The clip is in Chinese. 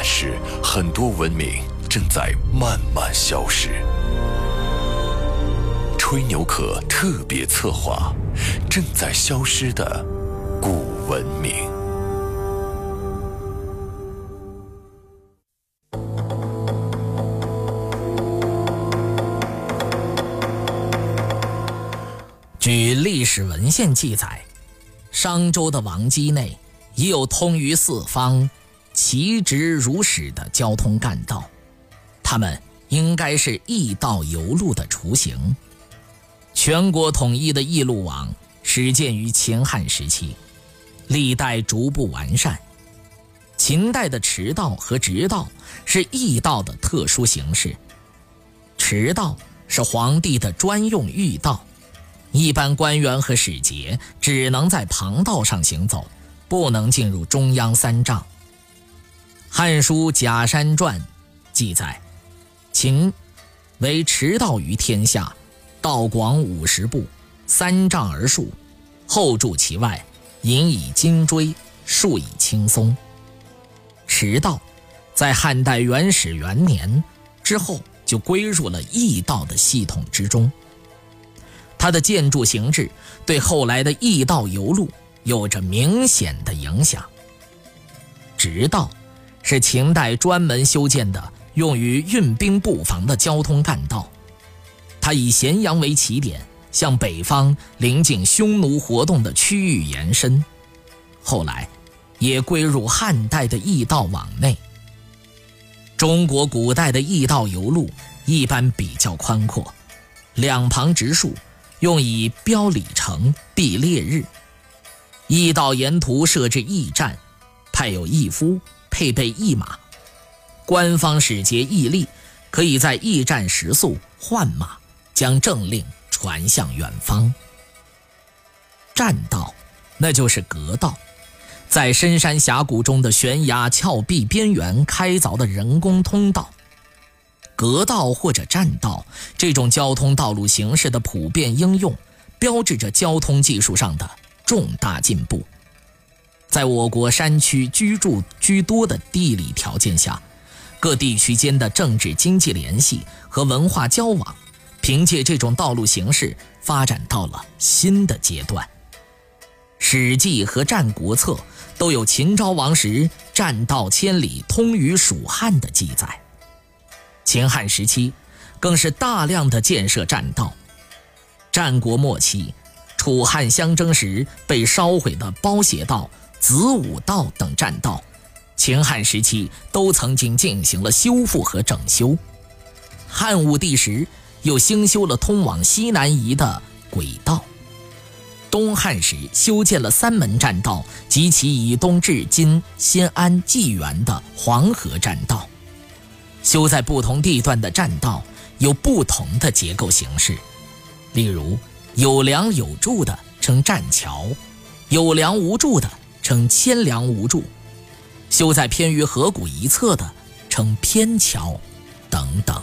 但是，很多文明正在慢慢消失。吹牛壳特别策划：正在消失的古文明。据历史文献记载，商周的王畿内已有通于四方。其直如史的交通干道，它们应该是驿道邮路的雏形。全国统一的驿路网始建于秦汉时期，历代逐步完善。秦代的驰道和直道是驿道的特殊形式。驰道是皇帝的专用御道，一般官员和使节只能在旁道上行走，不能进入中央三丈。《汉书·假山传》记载：“秦为驰道于天下，道广五十步，三丈而数，后筑其外，引以金锥，数以青松。”驰道在汉代元始元年之后就归入了驿道的系统之中。它的建筑形制对后来的驿道邮路有着明显的影响。直道。是秦代专门修建的，用于运兵布防的交通干道。它以咸阳为起点，向北方临近匈奴活动的区域延伸。后来，也归入汉代的驿道网内。中国古代的驿道邮路一般比较宽阔，两旁植树，用以标里程、避烈日。驿道沿途设置驿站，派有驿夫。配备驿马，官方使节驿吏可以在驿站食宿换马，将政令传向远方。栈道，那就是阁道，在深山峡谷中的悬崖峭壁边缘开凿的人工通道。阁道或者栈道这种交通道路形式的普遍应用，标志着交通技术上的重大进步。在我国山区居住居多的地理条件下，各地区间的政治经济联系和文化交往，凭借这种道路形式发展到了新的阶段。《史记》和《战国策》都有秦昭王时栈道千里通于蜀汉的记载。秦汉时期，更是大量的建设栈道。战国末期，楚汉相争时被烧毁的包斜道。子午道等栈道，秦汉时期都曾经进行了修复和整修。汉武帝时又兴修了通往西南夷的轨道。东汉时修建了三门栈道及其以东至今新安济源的黄河栈道。修在不同地段的栈道有不同的结构形式，例如有梁有柱的称栈桥，有梁无柱的。称千梁无柱，修在偏于河谷一侧的称偏桥，等等。